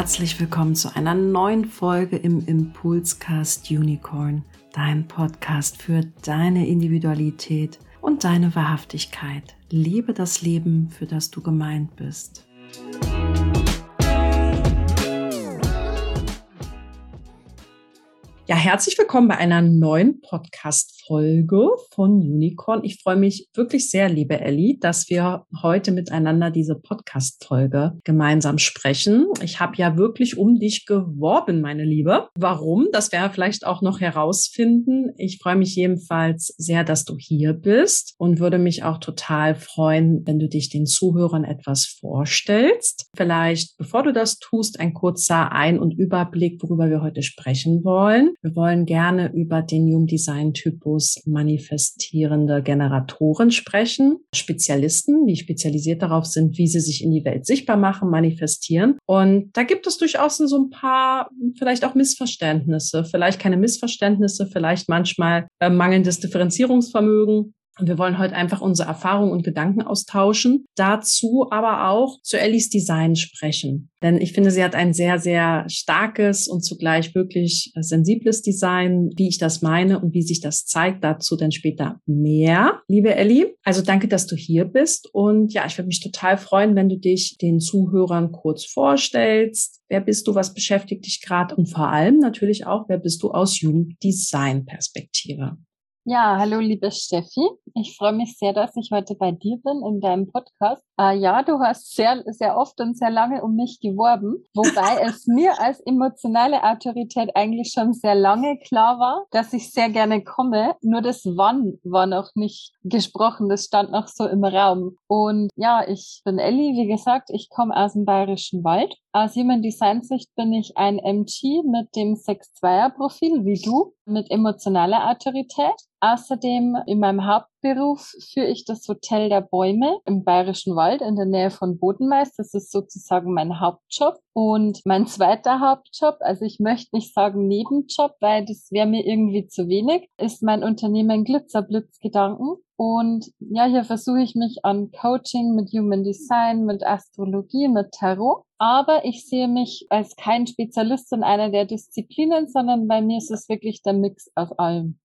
herzlich willkommen zu einer neuen Folge im Impulscast Unicorn, dein Podcast für deine Individualität und deine Wahrhaftigkeit. Liebe das Leben, für das du gemeint bist. Ja, herzlich willkommen bei einer neuen Podcast-Folge von Unicorn. Ich freue mich wirklich sehr, liebe Ellie, dass wir heute miteinander diese Podcast-Folge gemeinsam sprechen. Ich habe ja wirklich um dich geworben, meine Liebe. Warum? Das wir vielleicht auch noch herausfinden. Ich freue mich jedenfalls sehr, dass du hier bist und würde mich auch total freuen, wenn du dich den Zuhörern etwas vorstellst. Vielleicht, bevor du das tust, ein kurzer Ein- und Überblick, worüber wir heute sprechen wollen. Wir wollen gerne über den Human Design Typus manifestierende Generatoren sprechen. Spezialisten, die spezialisiert darauf sind, wie sie sich in die Welt sichtbar machen, manifestieren. Und da gibt es durchaus so ein paar, vielleicht auch Missverständnisse, vielleicht keine Missverständnisse, vielleicht manchmal äh, mangelndes Differenzierungsvermögen. Und wir wollen heute einfach unsere Erfahrungen und Gedanken austauschen. Dazu aber auch zu Ellis Design sprechen. Denn ich finde, sie hat ein sehr, sehr starkes und zugleich wirklich sensibles Design, wie ich das meine und wie sich das zeigt. Dazu dann später mehr, liebe Ellie. Also danke, dass du hier bist. Und ja, ich würde mich total freuen, wenn du dich den Zuhörern kurz vorstellst. Wer bist du? Was beschäftigt dich gerade? Und vor allem natürlich auch, wer bist du aus Jugenddesign-Perspektive? Ja, hallo liebe Steffi. Ich freue mich sehr, dass ich heute bei dir bin in deinem Podcast. Äh, ja, du hast sehr, sehr oft und sehr lange um mich geworben, wobei es mir als emotionale Autorität eigentlich schon sehr lange klar war, dass ich sehr gerne komme. Nur das Wann war noch nicht gesprochen, das stand noch so im Raum. Und ja, ich bin Elli, wie gesagt, ich komme aus dem Bayerischen Wald. Aus Human Design Sicht bin ich ein MG mit dem 6-2er-Profil, wie du, mit emotionaler Autorität. Außerdem in meinem Hauptberuf führe ich das Hotel der Bäume im Bayerischen Wald in der Nähe von Bodenmeist. Das ist sozusagen mein Hauptjob. Und mein zweiter Hauptjob, also ich möchte nicht sagen Nebenjob, weil das wäre mir irgendwie zu wenig, ist mein Unternehmen Glitzerblitzgedanken. Und ja, hier versuche ich mich an Coaching mit Human Design, mit Astrologie, mit Tarot. Aber ich sehe mich als kein Spezialist in einer der Disziplinen, sondern bei mir ist es wirklich der Mix aus allem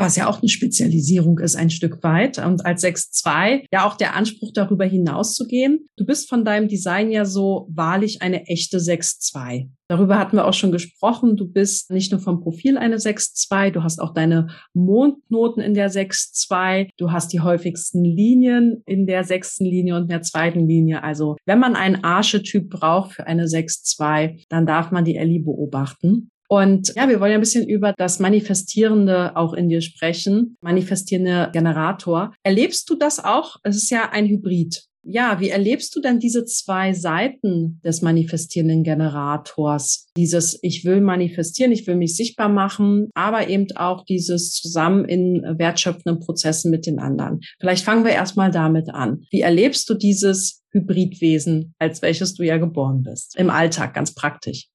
was ja auch eine Spezialisierung ist ein Stück weit und als 6.2 ja auch der Anspruch darüber hinaus zu gehen. Du bist von deinem Design ja so wahrlich eine echte 6.2. Darüber hatten wir auch schon gesprochen. Du bist nicht nur vom Profil eine 6.2, du hast auch deine Mondnoten in der 6.2, du hast die häufigsten Linien in der sechsten Linie und der zweiten Linie. Also wenn man einen Archetyp braucht für eine 6.2, dann darf man die Ellie beobachten. Und ja, wir wollen ja ein bisschen über das Manifestierende auch in dir sprechen, manifestierende Generator. Erlebst du das auch? Es ist ja ein Hybrid. Ja, wie erlebst du denn diese zwei Seiten des manifestierenden Generators? Dieses Ich will manifestieren, ich will mich sichtbar machen, aber eben auch dieses zusammen in wertschöpfenden Prozessen mit den anderen. Vielleicht fangen wir erstmal damit an. Wie erlebst du dieses Hybridwesen, als welches du ja geboren bist? Im Alltag, ganz praktisch.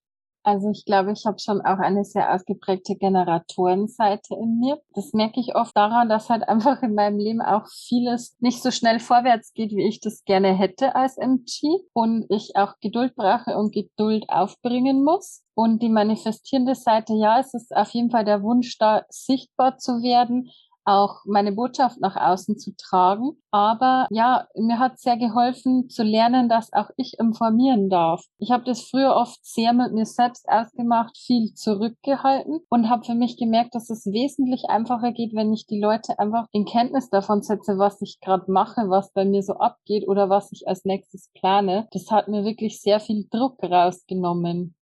Also ich glaube, ich habe schon auch eine sehr ausgeprägte Generatorenseite in mir. Das merke ich oft daran, dass halt einfach in meinem Leben auch vieles nicht so schnell vorwärts geht, wie ich das gerne hätte als MG und ich auch Geduld brauche und Geduld aufbringen muss. Und die manifestierende Seite, ja, es ist auf jeden Fall der Wunsch, da sichtbar zu werden, auch meine Botschaft nach außen zu tragen. Aber ja, mir hat sehr geholfen zu lernen, dass auch ich informieren darf. Ich habe das früher oft sehr mit mir selbst ausgemacht, viel zurückgehalten und habe für mich gemerkt, dass es wesentlich einfacher geht, wenn ich die Leute einfach in Kenntnis davon setze, was ich gerade mache, was bei mir so abgeht oder was ich als nächstes plane. Das hat mir wirklich sehr viel Druck rausgenommen.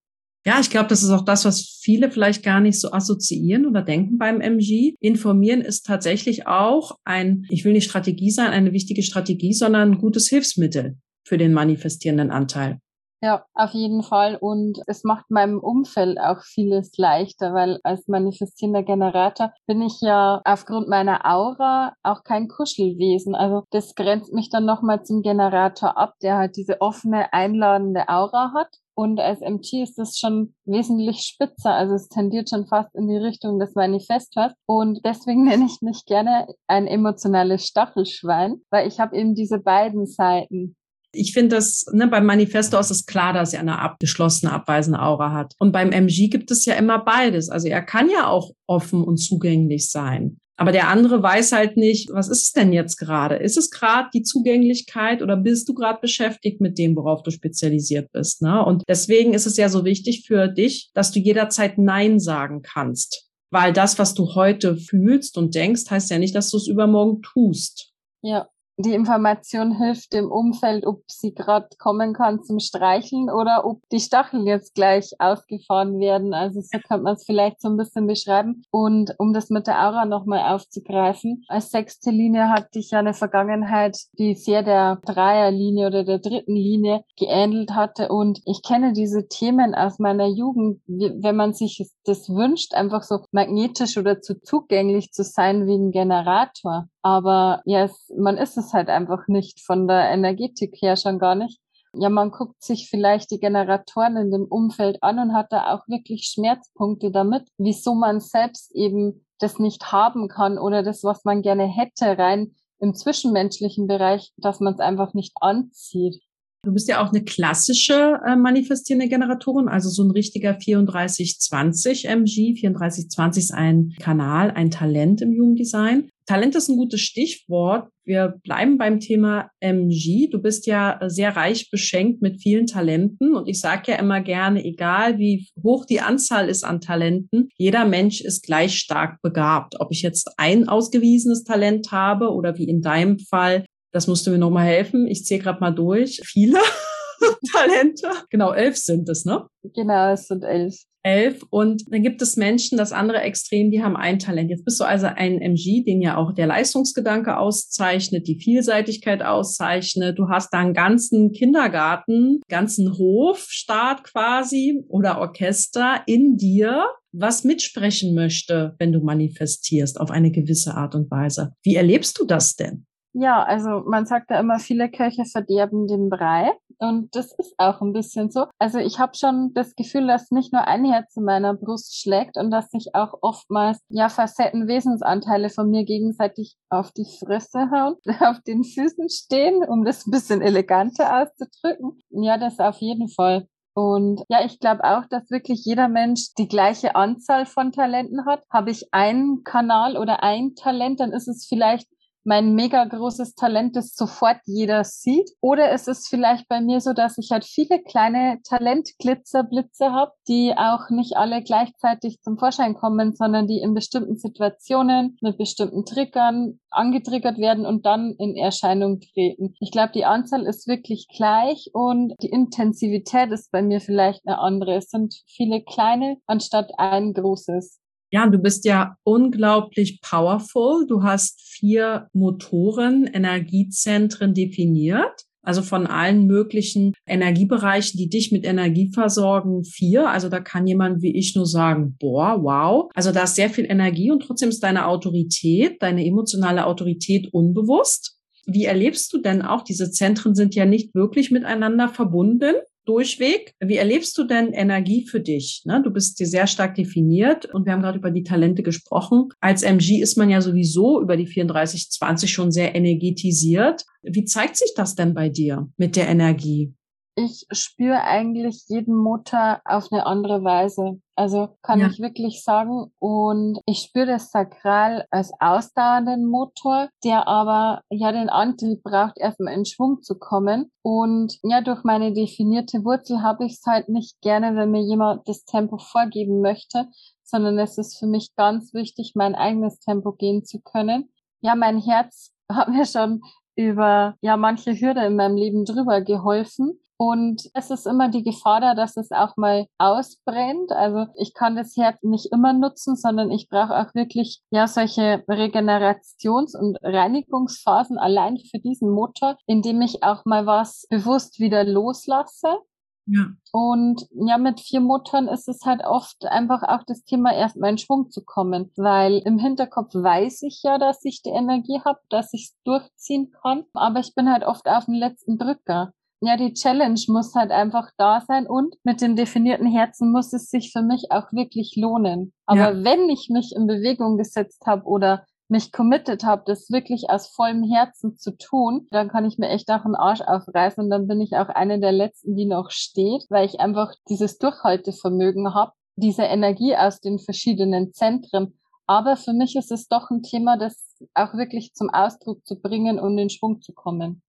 Ja, ich glaube, das ist auch das, was viele vielleicht gar nicht so assoziieren oder denken beim MG. Informieren ist tatsächlich auch ein, ich will nicht Strategie sein, eine wichtige Strategie, sondern ein gutes Hilfsmittel für den manifestierenden Anteil. Ja, auf jeden Fall. Und es macht meinem Umfeld auch vieles leichter, weil als manifestierender Generator bin ich ja aufgrund meiner Aura auch kein Kuschelwesen. Also das grenzt mich dann nochmal zum Generator ab, der halt diese offene, einladende Aura hat. Und als MG ist das schon wesentlich spitzer. Also es tendiert schon fast in die Richtung des Manifestors. Und deswegen nenne ich mich gerne ein emotionales Stachelschwein, weil ich habe eben diese beiden Seiten. Ich finde das, ne, beim Manifesto ist es klar, dass er eine abgeschlossene, abweisende Aura hat. Und beim MG gibt es ja immer beides. Also er kann ja auch offen und zugänglich sein. Aber der andere weiß halt nicht, was ist es denn jetzt gerade? Ist es gerade die Zugänglichkeit oder bist du gerade beschäftigt mit dem, worauf du spezialisiert bist? Ne? Und deswegen ist es ja so wichtig für dich, dass du jederzeit Nein sagen kannst. Weil das, was du heute fühlst und denkst, heißt ja nicht, dass du es übermorgen tust. Ja die Information hilft dem Umfeld, ob sie gerade kommen kann zum Streicheln oder ob die Stacheln jetzt gleich ausgefahren werden. Also so könnte man es vielleicht so ein bisschen beschreiben. Und um das mit der Aura nochmal aufzugreifen, als sechste Linie hatte ich ja eine Vergangenheit, die sehr der Dreierlinie oder der dritten Linie geähnelt hatte. Und ich kenne diese Themen aus meiner Jugend, wenn man sich das wünscht, einfach so magnetisch oder zu zugänglich zu sein wie ein Generator. Aber ja, es, man ist es halt einfach nicht von der Energetik her schon gar nicht. Ja, man guckt sich vielleicht die Generatoren in dem Umfeld an und hat da auch wirklich Schmerzpunkte damit, wieso man selbst eben das nicht haben kann oder das, was man gerne hätte, rein im zwischenmenschlichen Bereich, dass man es einfach nicht anzieht. Du bist ja auch eine klassische äh, manifestierende Generatorin, also so ein richtiger 3420 MG. 3420 ist ein Kanal, ein Talent im Jugenddesign. Talent ist ein gutes Stichwort. Wir bleiben beim Thema MG. Du bist ja sehr reich beschenkt mit vielen Talenten und ich sage ja immer gerne, egal wie hoch die Anzahl ist an Talenten, jeder Mensch ist gleich stark begabt. Ob ich jetzt ein ausgewiesenes Talent habe oder wie in deinem Fall das musst du mir nochmal helfen. Ich zähle gerade mal durch. Viele Talente. Genau, elf sind es, ne? Genau, es sind elf. Elf. Und dann gibt es Menschen, das andere Extrem, die haben ein Talent. Jetzt bist du also ein MG, den ja auch der Leistungsgedanke auszeichnet, die Vielseitigkeit auszeichnet. Du hast da einen ganzen Kindergarten, ganzen Hofstaat quasi oder Orchester in dir, was mitsprechen möchte, wenn du manifestierst auf eine gewisse Art und Weise. Wie erlebst du das denn? Ja, also man sagt ja immer, viele Köche verderben den Brei. Und das ist auch ein bisschen so. Also ich habe schon das Gefühl, dass nicht nur ein Herz in meiner Brust schlägt und dass sich auch oftmals ja Facetten, Wesensanteile von mir gegenseitig auf die Fresse hauen, auf den Füßen stehen, um das ein bisschen eleganter auszudrücken. Ja, das auf jeden Fall. Und ja, ich glaube auch, dass wirklich jeder Mensch die gleiche Anzahl von Talenten hat. Habe ich einen Kanal oder ein Talent, dann ist es vielleicht mein mega großes Talent, das sofort jeder sieht? Oder ist es vielleicht bei mir so, dass ich halt viele kleine Talentglitzerblitze habe, die auch nicht alle gleichzeitig zum Vorschein kommen, sondern die in bestimmten Situationen mit bestimmten Triggern angetriggert werden und dann in Erscheinung treten. Ich glaube, die Anzahl ist wirklich gleich und die Intensivität ist bei mir vielleicht eine andere. Es sind viele kleine anstatt ein großes. Ja, du bist ja unglaublich powerful. Du hast vier Motoren, Energiezentren definiert. Also von allen möglichen Energiebereichen, die dich mit Energie versorgen, vier. Also da kann jemand wie ich nur sagen, boah, wow. Also da ist sehr viel Energie und trotzdem ist deine Autorität, deine emotionale Autorität unbewusst. Wie erlebst du denn auch, diese Zentren sind ja nicht wirklich miteinander verbunden? Durchweg. Wie erlebst du denn Energie für dich? Ne? Du bist dir sehr stark definiert und wir haben gerade über die Talente gesprochen. Als MG ist man ja sowieso über die 3420 schon sehr energetisiert. Wie zeigt sich das denn bei dir mit der Energie? ich spüre eigentlich jeden Motor auf eine andere Weise. Also kann ja. ich wirklich sagen. Und ich spüre das Sakral als ausdauernden Motor, der aber ja den Antrieb braucht, erstmal in Schwung zu kommen. Und ja, durch meine definierte Wurzel habe ich es halt nicht gerne, wenn mir jemand das Tempo vorgeben möchte, sondern es ist für mich ganz wichtig, mein eigenes Tempo gehen zu können. Ja, mein Herz hat mir schon über ja manche Hürde in meinem Leben drüber geholfen und es ist immer die Gefahr da, dass es auch mal ausbrennt. Also ich kann das Herz nicht immer nutzen, sondern ich brauche auch wirklich ja solche Regenerations- und Reinigungsphasen allein für diesen Motor, indem ich auch mal was bewusst wieder loslasse. Ja. Und ja, mit vier Motoren ist es halt oft einfach auch das Thema, erstmal in Schwung zu kommen, weil im Hinterkopf weiß ich ja, dass ich die Energie habe, dass ich es durchziehen kann, aber ich bin halt oft auf dem letzten Drücker ja, die Challenge muss halt einfach da sein und mit dem definierten Herzen muss es sich für mich auch wirklich lohnen. Aber ja. wenn ich mich in Bewegung gesetzt habe oder mich committed habe, das wirklich aus vollem Herzen zu tun, dann kann ich mir echt auch einen Arsch aufreißen und dann bin ich auch eine der letzten, die noch steht, weil ich einfach dieses Durchhaltevermögen habe, diese Energie aus den verschiedenen Zentren. Aber für mich ist es doch ein Thema, das auch wirklich zum Ausdruck zu bringen und in Schwung zu kommen.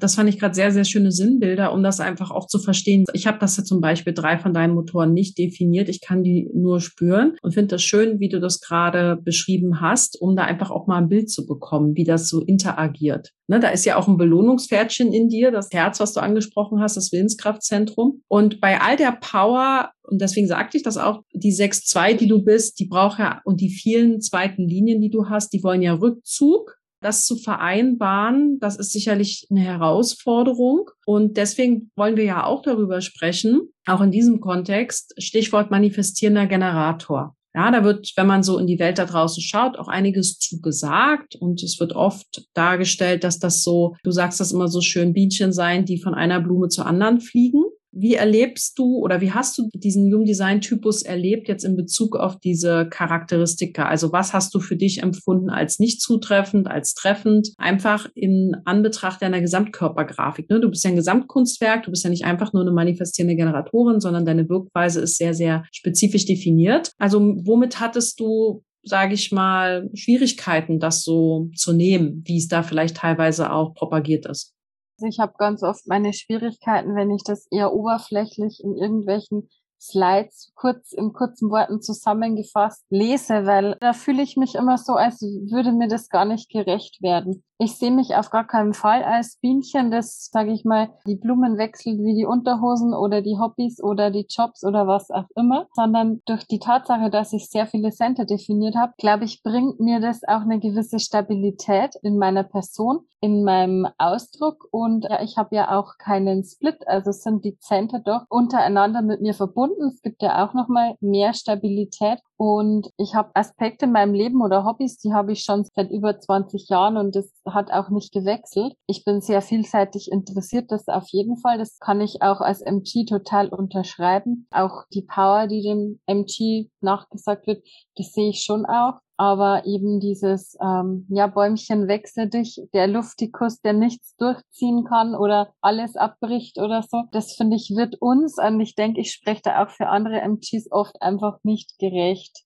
Das fand ich gerade sehr, sehr schöne Sinnbilder, um das einfach auch zu verstehen. Ich habe das ja zum Beispiel drei von deinen Motoren nicht definiert. Ich kann die nur spüren und finde das schön, wie du das gerade beschrieben hast, um da einfach auch mal ein Bild zu bekommen, wie das so interagiert. Ne, da ist ja auch ein Belohnungspferdchen in dir, das Herz, was du angesprochen hast, das Willenskraftzentrum. Und bei all der Power, und deswegen sagte ich das auch, die 6-2, die du bist, die braucht ja, und die vielen zweiten Linien, die du hast, die wollen ja Rückzug das zu vereinbaren, das ist sicherlich eine Herausforderung. Und deswegen wollen wir ja auch darüber sprechen, auch in diesem Kontext, Stichwort manifestierender Generator. Ja, da wird, wenn man so in die Welt da draußen schaut, auch einiges zugesagt und es wird oft dargestellt, dass das so, du sagst das immer so schön, Bienchen sein, die von einer Blume zur anderen fliegen. Wie erlebst du oder wie hast du diesen Human Design Typus erlebt jetzt in Bezug auf diese Charakteristika? Also was hast du für dich empfunden als nicht zutreffend, als treffend? Einfach in Anbetracht deiner Gesamtkörpergrafik. Ne? Du bist ja ein Gesamtkunstwerk, du bist ja nicht einfach nur eine manifestierende Generatorin, sondern deine Wirkweise ist sehr, sehr spezifisch definiert. Also womit hattest du sage ich mal, Schwierigkeiten, das so zu nehmen, wie es da vielleicht teilweise auch propagiert ist? Ich habe ganz oft meine Schwierigkeiten, wenn ich das eher oberflächlich in irgendwelchen Slides kurz in kurzen Worten zusammengefasst lese, weil da fühle ich mich immer so, als würde mir das gar nicht gerecht werden. Ich sehe mich auf gar keinen Fall als Bienchen, das, sage ich mal, die Blumen wechselt wie die Unterhosen oder die Hobbys oder die Jobs oder was auch immer, sondern durch die Tatsache, dass ich sehr viele Center definiert habe, glaube ich, bringt mir das auch eine gewisse Stabilität in meiner Person, in meinem Ausdruck und ja, ich habe ja auch keinen Split, also sind die Center doch untereinander mit mir verbunden. Es gibt ja auch nochmal mehr Stabilität und ich habe Aspekte in meinem Leben oder Hobbys, die habe ich schon seit über 20 Jahren und das hat auch nicht gewechselt. Ich bin sehr vielseitig interessiert, das auf jeden Fall. Das kann ich auch als MG total unterschreiben. Auch die Power, die dem MG nachgesagt wird, das sehe ich schon auch. Aber eben dieses, ähm, ja, Bäumchen wechsel dich, der Luftikus, der nichts durchziehen kann oder alles abbricht oder so, das finde ich, wird uns, und ich denke, ich spreche da auch für andere MGs oft einfach nicht gerecht.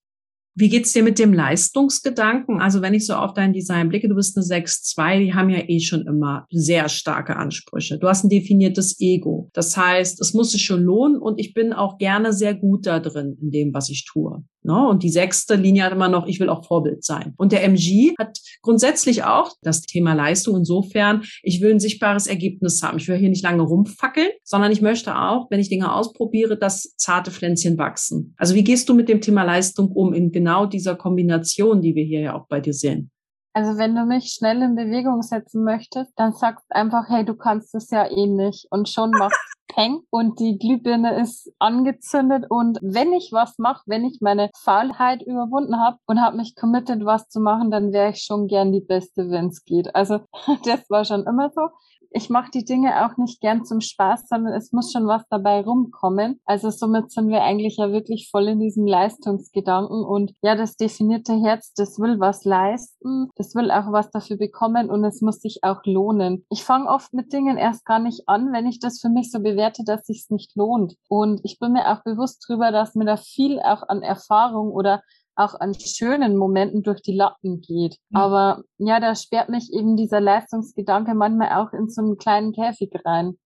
Wie geht's dir mit dem Leistungsgedanken? Also wenn ich so auf dein Design blicke, du bist eine 6-2, die haben ja eh schon immer sehr starke Ansprüche. Du hast ein definiertes Ego. Das heißt, es muss sich schon lohnen und ich bin auch gerne sehr gut da drin in dem, was ich tue. Ne? Und die sechste Linie hat immer noch, ich will auch Vorbild sein. Und der MG hat grundsätzlich auch das Thema Leistung insofern, ich will ein sichtbares Ergebnis haben. Ich will hier nicht lange rumfackeln, sondern ich möchte auch, wenn ich Dinge ausprobiere, dass zarte Pflänzchen wachsen. Also wie gehst du mit dem Thema Leistung um in genau dieser Kombination, die wir hier ja auch bei dir sehen? Also wenn du mich schnell in Bewegung setzen möchtest, dann sagst einfach, hey, du kannst es ja eh nicht. Und schon machst Peng und die Glühbirne ist angezündet. Und wenn ich was mache, wenn ich meine Faulheit überwunden habe und habe mich committed, was zu machen, dann wäre ich schon gern die Beste, wenn es geht. Also das war schon immer so ich mache die Dinge auch nicht gern zum Spaß, sondern es muss schon was dabei rumkommen. Also somit sind wir eigentlich ja wirklich voll in diesem Leistungsgedanken und ja, das definierte Herz, das will was leisten, das will auch was dafür bekommen und es muss sich auch lohnen. Ich fange oft mit Dingen erst gar nicht an, wenn ich das für mich so bewerte, dass sich's nicht lohnt. Und ich bin mir auch bewusst drüber, dass mir da viel auch an Erfahrung oder auch an schönen Momenten durch die Lappen geht. Mhm. Aber ja, da sperrt mich eben dieser Leistungsgedanke manchmal auch in so einen kleinen Käfig rein.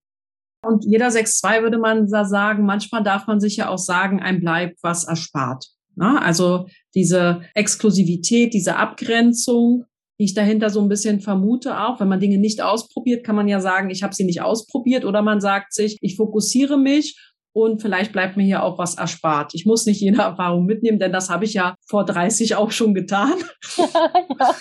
Und jeder 6-2 würde man da sagen, manchmal darf man sich ja auch sagen, ein bleibt was erspart. Na, also diese Exklusivität, diese Abgrenzung, die ich dahinter so ein bisschen vermute auch. Wenn man Dinge nicht ausprobiert, kann man ja sagen, ich habe sie nicht ausprobiert. Oder man sagt sich, ich fokussiere mich und vielleicht bleibt mir hier auch was erspart. Ich muss nicht jede Erfahrung mitnehmen, denn das habe ich ja vor 30 auch schon getan. ja.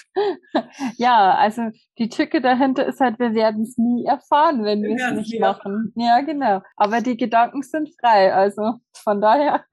ja, also die Tücke dahinter ist halt, wir werden es nie erfahren, wenn wir es nicht machen. Ja, genau. Aber die Gedanken sind frei, also von daher.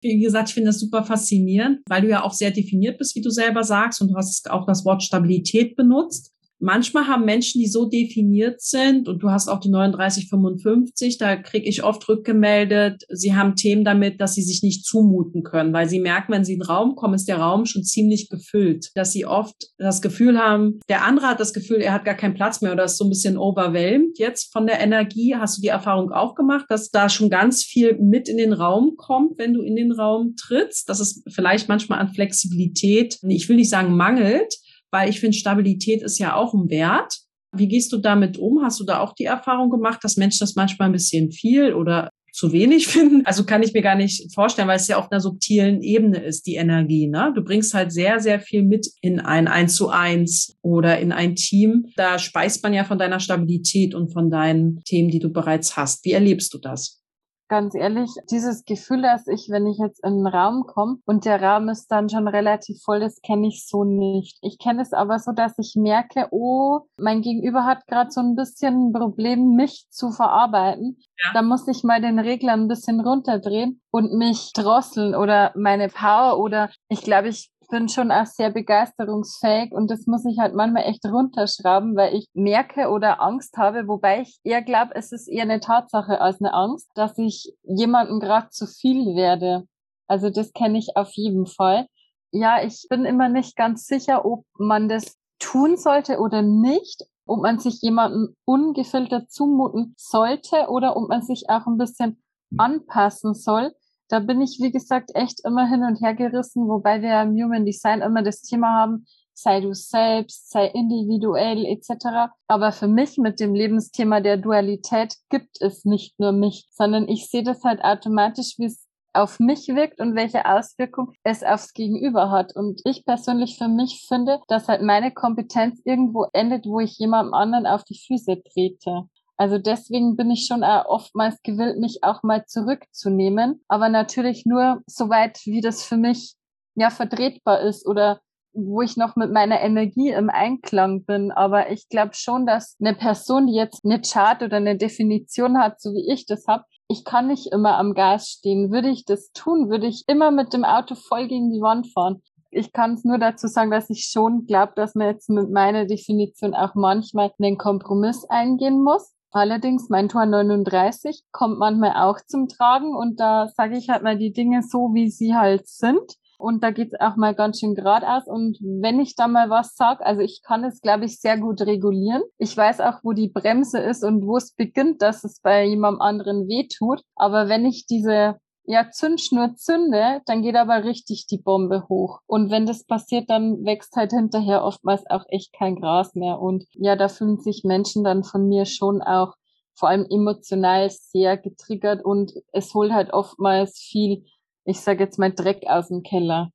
Wie gesagt, ich finde das super faszinierend, weil du ja auch sehr definiert bist, wie du selber sagst, und du hast auch das Wort Stabilität benutzt. Manchmal haben Menschen, die so definiert sind, und du hast auch die 3955, da kriege ich oft rückgemeldet, sie haben Themen damit, dass sie sich nicht zumuten können, weil sie merken, wenn sie in den Raum kommen, ist der Raum schon ziemlich gefüllt, dass sie oft das Gefühl haben, der andere hat das Gefühl, er hat gar keinen Platz mehr oder ist so ein bisschen overwhelmed jetzt von der Energie. Hast du die Erfahrung auch gemacht, dass da schon ganz viel mit in den Raum kommt, wenn du in den Raum trittst, dass es vielleicht manchmal an Flexibilität, ich will nicht sagen mangelt, weil ich finde, Stabilität ist ja auch ein Wert. Wie gehst du damit um? Hast du da auch die Erfahrung gemacht, dass Menschen das manchmal ein bisschen viel oder zu wenig finden? Also kann ich mir gar nicht vorstellen, weil es ja auf einer subtilen Ebene ist, die Energie. Ne? Du bringst halt sehr, sehr viel mit in ein Eins zu eins oder in ein Team. Da speist man ja von deiner Stabilität und von deinen Themen, die du bereits hast. Wie erlebst du das? Ganz ehrlich, dieses Gefühl, dass ich, wenn ich jetzt in einen Raum komme und der Raum ist dann schon relativ voll, das kenne ich so nicht. Ich kenne es aber so, dass ich merke, oh, mein Gegenüber hat gerade so ein bisschen ein Problem, mich zu verarbeiten. Ja. Da muss ich mal den Regler ein bisschen runterdrehen und mich drosseln oder meine Power oder ich glaube, ich bin schon auch sehr begeisterungsfähig und das muss ich halt manchmal echt runterschrauben, weil ich merke oder Angst habe, wobei ich eher glaube, es ist eher eine Tatsache als eine Angst, dass ich jemandem gerade zu viel werde. Also das kenne ich auf jeden Fall. Ja, ich bin immer nicht ganz sicher, ob man das tun sollte oder nicht, ob man sich jemanden ungefiltert zumuten sollte oder ob man sich auch ein bisschen anpassen soll da bin ich, wie gesagt, echt immer hin und her gerissen, wobei wir im Human Design immer das Thema haben, sei du selbst, sei individuell etc. Aber für mich mit dem Lebensthema der Dualität gibt es nicht nur mich, sondern ich sehe das halt automatisch, wie es auf mich wirkt und welche Auswirkung es aufs Gegenüber hat. Und ich persönlich für mich finde, dass halt meine Kompetenz irgendwo endet, wo ich jemandem anderen auf die Füße trete. Also deswegen bin ich schon oftmals gewillt, mich auch mal zurückzunehmen, aber natürlich nur so weit, wie das für mich ja vertretbar ist oder wo ich noch mit meiner Energie im Einklang bin. Aber ich glaube schon, dass eine Person, die jetzt eine Chart oder eine Definition hat, so wie ich das habe, ich kann nicht immer am Gas stehen. Würde ich das tun, würde ich immer mit dem Auto voll gegen die Wand fahren. Ich kann es nur dazu sagen, dass ich schon glaube, dass man jetzt mit meiner Definition auch manchmal einen Kompromiss eingehen muss. Allerdings, mein Tor 39 kommt manchmal auch zum Tragen und da sage ich halt mal die Dinge so, wie sie halt sind. Und da geht's auch mal ganz schön geradeaus. Und wenn ich da mal was sag, also ich kann es, glaube ich, sehr gut regulieren. Ich weiß auch, wo die Bremse ist und wo es beginnt, dass es bei jemandem anderen wehtut. Aber wenn ich diese ja, Zündschnur zünde, dann geht aber richtig die Bombe hoch. Und wenn das passiert, dann wächst halt hinterher oftmals auch echt kein Gras mehr. Und ja, da fühlen sich Menschen dann von mir schon auch vor allem emotional sehr getriggert und es holt halt oftmals viel, ich sage jetzt mal, Dreck aus dem Keller.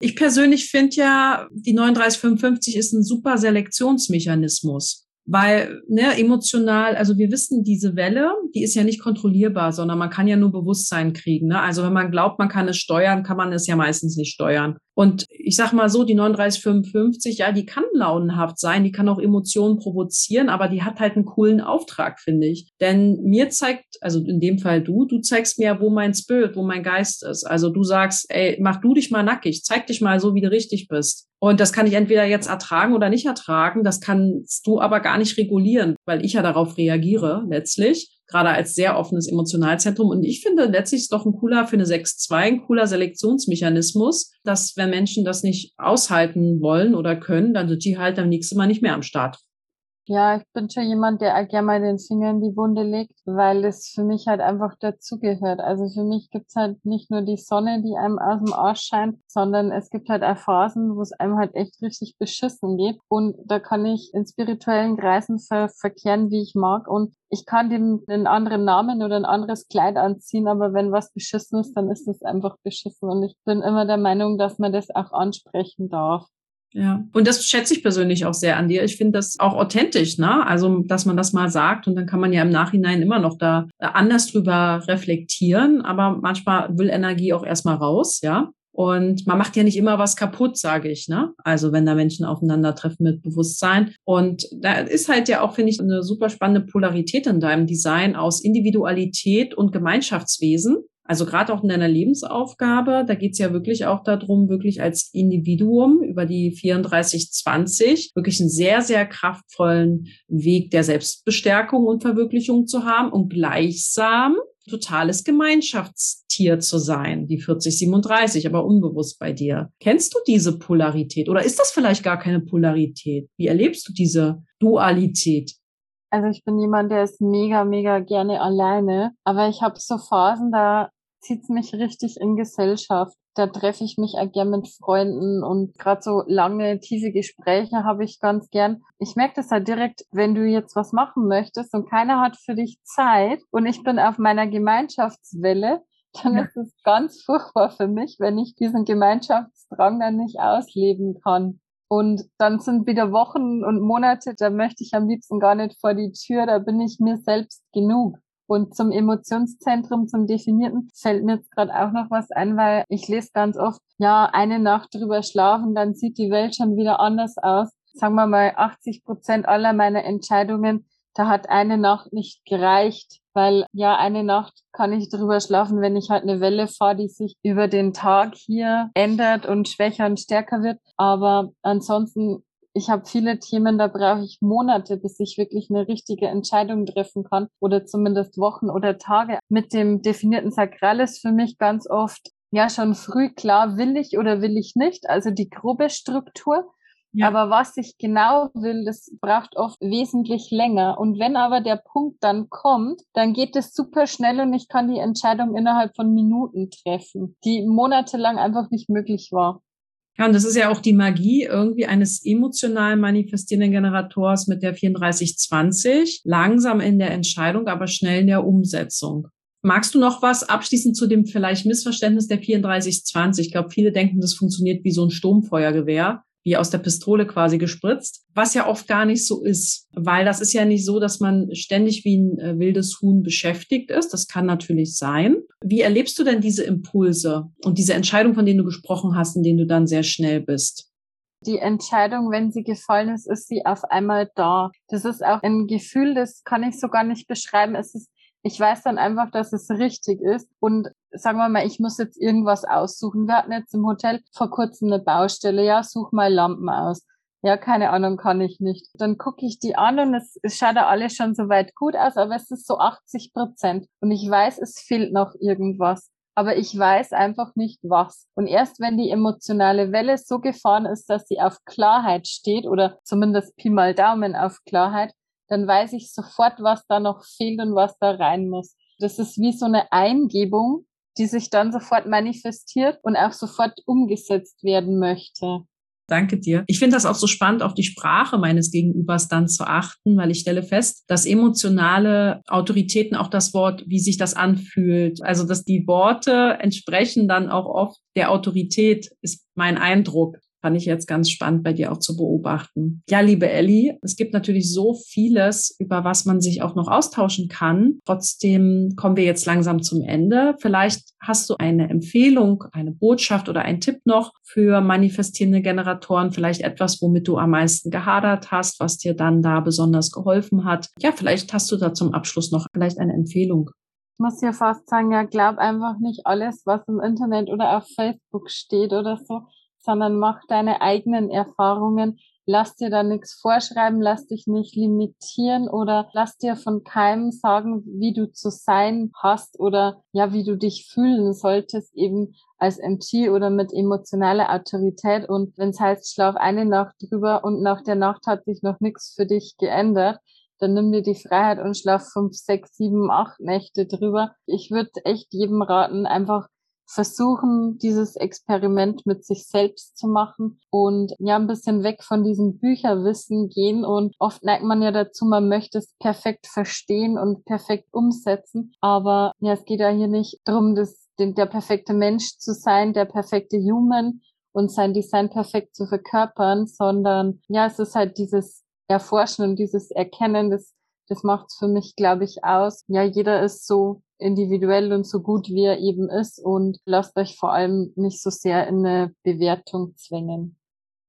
Ich persönlich finde ja, die 3955 ist ein super Selektionsmechanismus weil ne, emotional, also wir wissen, diese Welle, die ist ja nicht kontrollierbar, sondern man kann ja nur Bewusstsein kriegen. Ne? Also wenn man glaubt, man kann es steuern, kann man es ja meistens nicht steuern. Und ich sag mal so, die 3955, ja, die kann launenhaft sein, die kann auch Emotionen provozieren, aber die hat halt einen coolen Auftrag, finde ich. Denn mir zeigt, also in dem Fall du, du zeigst mir, wo mein Spirit, wo mein Geist ist. Also du sagst, ey, mach du dich mal nackig, zeig dich mal so, wie du richtig bist. Und das kann ich entweder jetzt ertragen oder nicht ertragen. Das kannst du aber gar nicht regulieren, weil ich ja darauf reagiere letztlich gerade als sehr offenes Emotionalzentrum. Und ich finde letztlich ist doch ein cooler für eine 6-2, ein cooler Selektionsmechanismus, dass wenn Menschen das nicht aushalten wollen oder können, dann sind die halt am nächsten Mal nicht mehr am Start. Ja, ich bin schon jemand, der auch gerne mal den Finger in die Wunde legt, weil es für mich halt einfach dazugehört. Also für mich gibt's halt nicht nur die Sonne, die einem aus dem Arsch scheint, sondern es gibt halt auch Phasen, wo es einem halt echt richtig beschissen geht. Und da kann ich in spirituellen Kreisen ver verkehren, wie ich mag. Und ich kann dem einen anderen Namen oder ein anderes Kleid anziehen, aber wenn was beschissen ist, dann ist es einfach beschissen. Und ich bin immer der Meinung, dass man das auch ansprechen darf. Ja, und das schätze ich persönlich auch sehr an dir. Ich finde das auch authentisch, ne? Also, dass man das mal sagt und dann kann man ja im Nachhinein immer noch da äh, anders drüber reflektieren, aber manchmal will Energie auch erstmal raus, ja? Und man macht ja nicht immer was kaputt, sage ich, ne? Also wenn da Menschen aufeinandertreffen mit Bewusstsein. Und da ist halt ja auch, finde ich, eine super spannende Polarität in deinem Design aus Individualität und Gemeinschaftswesen. Also gerade auch in deiner Lebensaufgabe, da geht's ja wirklich auch darum, wirklich als Individuum über die 3420 wirklich einen sehr, sehr kraftvollen Weg der Selbstbestärkung und Verwirklichung zu haben und gleichsam totales Gemeinschaftstier zu sein, die 4037, aber unbewusst bei dir. Kennst du diese Polarität oder ist das vielleicht gar keine Polarität? Wie erlebst du diese Dualität? Also ich bin jemand, der ist mega, mega gerne alleine, aber ich habe so Phasen, da zieht's mich richtig in Gesellschaft. Da treffe ich mich auch gern mit Freunden und gerade so lange, tiefe Gespräche habe ich ganz gern. Ich merke das halt direkt, wenn du jetzt was machen möchtest und keiner hat für dich Zeit und ich bin auf meiner Gemeinschaftswelle, dann ist es ganz furchtbar für mich, wenn ich diesen Gemeinschaftsdrang dann nicht ausleben kann. Und dann sind wieder Wochen und Monate, da möchte ich am liebsten gar nicht vor die Tür, da bin ich mir selbst genug. Und zum Emotionszentrum, zum Definierten, fällt mir jetzt gerade auch noch was ein, weil ich lese ganz oft, ja, eine Nacht drüber schlafen, dann sieht die Welt schon wieder anders aus. Sagen wir mal, 80 Prozent aller meiner Entscheidungen, da hat eine Nacht nicht gereicht, weil ja, eine Nacht kann ich drüber schlafen, wenn ich halt eine Welle fahre, die sich über den Tag hier ändert und schwächer und stärker wird. Aber ansonsten ich habe viele Themen, da brauche ich Monate, bis ich wirklich eine richtige Entscheidung treffen kann oder zumindest Wochen oder Tage. Mit dem definierten Sakral ist für mich ganz oft ja schon früh klar, will ich oder will ich nicht, also die grobe Struktur. Ja. Aber was ich genau will, das braucht oft wesentlich länger. Und wenn aber der Punkt dann kommt, dann geht es super schnell und ich kann die Entscheidung innerhalb von Minuten treffen, die monatelang einfach nicht möglich war. Ja, und das ist ja auch die Magie irgendwie eines emotional manifestierenden Generators mit der 3420. Langsam in der Entscheidung, aber schnell in der Umsetzung. Magst du noch was abschließend zu dem vielleicht Missverständnis der 3420? Ich glaube, viele denken, das funktioniert wie so ein Sturmfeuergewehr wie aus der Pistole quasi gespritzt, was ja oft gar nicht so ist, weil das ist ja nicht so, dass man ständig wie ein äh, wildes Huhn beschäftigt ist. Das kann natürlich sein. Wie erlebst du denn diese Impulse und diese Entscheidung, von denen du gesprochen hast, in denen du dann sehr schnell bist? die Entscheidung, wenn sie gefallen ist, ist sie auf einmal da. Das ist auch ein Gefühl, das kann ich so gar nicht beschreiben. Es ist ich weiß dann einfach, dass es richtig ist. Und sagen wir mal, ich muss jetzt irgendwas aussuchen. Wir hatten jetzt im Hotel vor kurzem eine Baustelle. Ja, such mal Lampen aus. Ja, keine Ahnung, kann ich nicht. Dann gucke ich die an und es, es schaut ja alles schon soweit gut aus, aber es ist so 80 Prozent. Und ich weiß, es fehlt noch irgendwas. Aber ich weiß einfach nicht was. Und erst wenn die emotionale Welle so gefahren ist, dass sie auf Klarheit steht oder zumindest Pi mal Daumen auf Klarheit, dann weiß ich sofort, was da noch fehlt und was da rein muss. Das ist wie so eine Eingebung, die sich dann sofort manifestiert und auch sofort umgesetzt werden möchte. Danke dir. Ich finde das auch so spannend, auf die Sprache meines Gegenübers dann zu achten, weil ich stelle fest, dass emotionale Autoritäten auch das Wort, wie sich das anfühlt, also dass die Worte entsprechen dann auch oft der Autorität, ist mein Eindruck. Fand ich jetzt ganz spannend bei dir auch zu beobachten. Ja, liebe Elli, es gibt natürlich so vieles, über was man sich auch noch austauschen kann. Trotzdem kommen wir jetzt langsam zum Ende. Vielleicht hast du eine Empfehlung, eine Botschaft oder einen Tipp noch für manifestierende Generatoren, vielleicht etwas, womit du am meisten gehadert hast, was dir dann da besonders geholfen hat. Ja, vielleicht hast du da zum Abschluss noch vielleicht eine Empfehlung. Ich muss ja fast sagen, ja, glaub einfach nicht alles, was im Internet oder auf Facebook steht oder so sondern mach deine eigenen Erfahrungen. Lass dir da nichts vorschreiben, lass dich nicht limitieren oder lass dir von keinem sagen, wie du zu sein hast oder ja, wie du dich fühlen solltest, eben als MG oder mit emotionaler Autorität. Und wenn es heißt, schlaf eine Nacht drüber und nach der Nacht hat sich noch nichts für dich geändert, dann nimm dir die Freiheit und schlaf fünf, sechs, sieben, acht Nächte drüber. Ich würde echt jedem raten, einfach versuchen, dieses Experiment mit sich selbst zu machen und ja, ein bisschen weg von diesem Bücherwissen gehen. Und oft neigt man ja dazu, man möchte es perfekt verstehen und perfekt umsetzen. Aber ja, es geht ja hier nicht darum, das, der perfekte Mensch zu sein, der perfekte Human und sein Design perfekt zu verkörpern, sondern ja, es ist halt dieses Erforschen und dieses Erkennen, das, das macht's für mich, glaube ich, aus. Ja, jeder ist so individuell und so gut wie er eben ist und lasst euch vor allem nicht so sehr in eine Bewertung zwängen.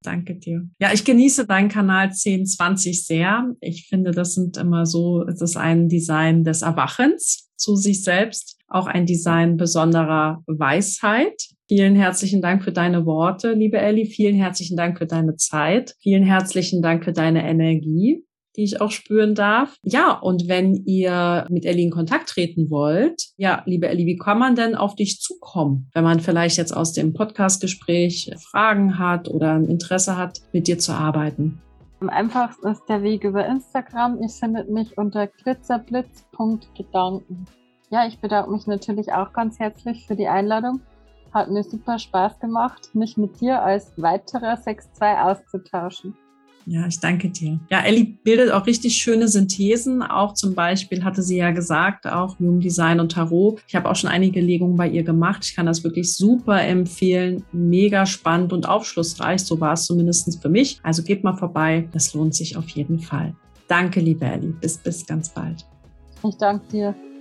Danke dir. Ja, ich genieße deinen Kanal 1020 sehr. Ich finde, das sind immer so, es ist ein Design des Erwachens zu sich selbst, auch ein Design besonderer Weisheit. Vielen herzlichen Dank für deine Worte, liebe Elli. Vielen herzlichen Dank für deine Zeit. Vielen herzlichen Dank für deine Energie die ich auch spüren darf. Ja, und wenn ihr mit Ellie in Kontakt treten wollt, ja, liebe Ellie, wie kann man denn auf dich zukommen, wenn man vielleicht jetzt aus dem Podcastgespräch Fragen hat oder ein Interesse hat, mit dir zu arbeiten? Am einfachsten ist der Weg über Instagram. Ihr findet mich unter glitzerblitz.gedanken. Ja, ich bedanke mich natürlich auch ganz herzlich für die Einladung. Hat mir super Spaß gemacht, mich mit dir als weiterer 6-2 auszutauschen. Ja, ich danke dir. Ja, Ellie bildet auch richtig schöne Synthesen. Auch zum Beispiel hatte sie ja gesagt, auch Human Design und Tarot. Ich habe auch schon einige Legungen bei ihr gemacht. Ich kann das wirklich super empfehlen. Mega spannend und aufschlussreich. So war es zumindest für mich. Also geht mal vorbei. Das lohnt sich auf jeden Fall. Danke, liebe Ellie. Bis, bis ganz bald. Ich danke dir.